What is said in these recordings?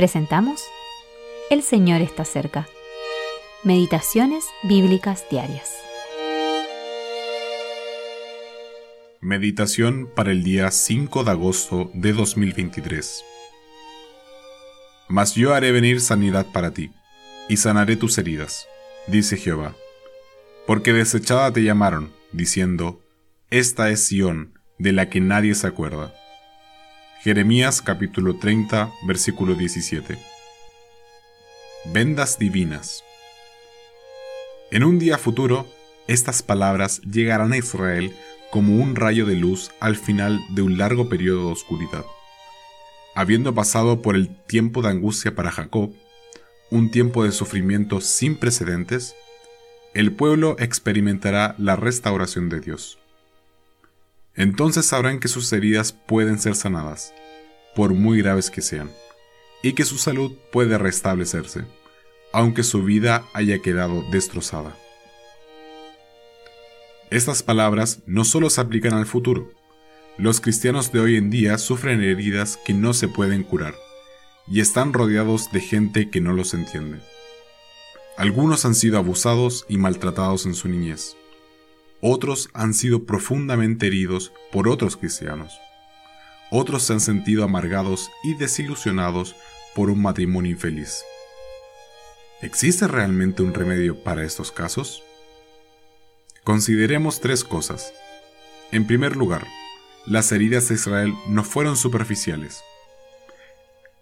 Presentamos El Señor está cerca. Meditaciones Bíblicas Diarias. Meditación para el día 5 de agosto de 2023. Mas yo haré venir sanidad para ti, y sanaré tus heridas, dice Jehová. Porque desechada te llamaron, diciendo, Esta es Sión, de la que nadie se acuerda. Jeremías capítulo 30, versículo 17. Vendas divinas. En un día futuro, estas palabras llegarán a Israel como un rayo de luz al final de un largo periodo de oscuridad. Habiendo pasado por el tiempo de angustia para Jacob, un tiempo de sufrimiento sin precedentes, el pueblo experimentará la restauración de Dios. Entonces sabrán que sus heridas pueden ser sanadas, por muy graves que sean, y que su salud puede restablecerse, aunque su vida haya quedado destrozada. Estas palabras no solo se aplican al futuro. Los cristianos de hoy en día sufren heridas que no se pueden curar, y están rodeados de gente que no los entiende. Algunos han sido abusados y maltratados en su niñez otros han sido profundamente heridos por otros cristianos. Otros se han sentido amargados y desilusionados por un matrimonio infeliz. ¿Existe realmente un remedio para estos casos? Consideremos tres cosas. En primer lugar, las heridas de Israel no fueron superficiales.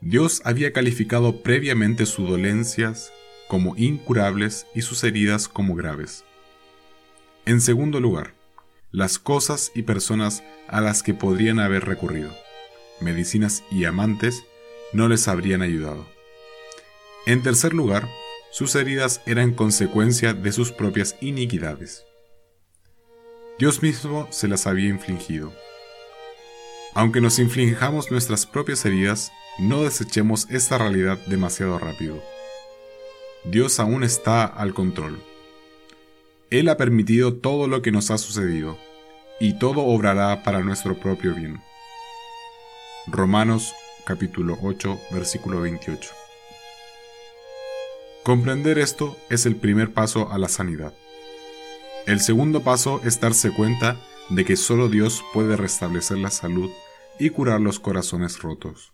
Dios había calificado previamente sus dolencias como incurables y sus heridas como graves. En segundo lugar, las cosas y personas a las que podrían haber recurrido, medicinas y amantes, no les habrían ayudado. En tercer lugar, sus heridas eran consecuencia de sus propias iniquidades. Dios mismo se las había infligido. Aunque nos inflijamos nuestras propias heridas, no desechemos esta realidad demasiado rápido. Dios aún está al control él ha permitido todo lo que nos ha sucedido, y todo obrará para nuestro propio bien. Romanos capítulo 8, versículo 28. Comprender esto es el primer paso a la sanidad. El segundo paso es darse cuenta de que solo Dios puede restablecer la salud y curar los corazones rotos.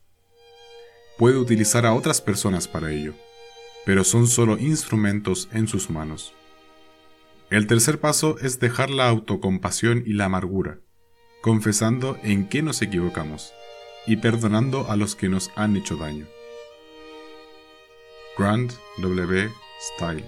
Puede utilizar a otras personas para ello, pero son solo instrumentos en sus manos. El tercer paso es dejar la autocompasión y la amargura, confesando en qué nos equivocamos y perdonando a los que nos han hecho daño. Grant W. Style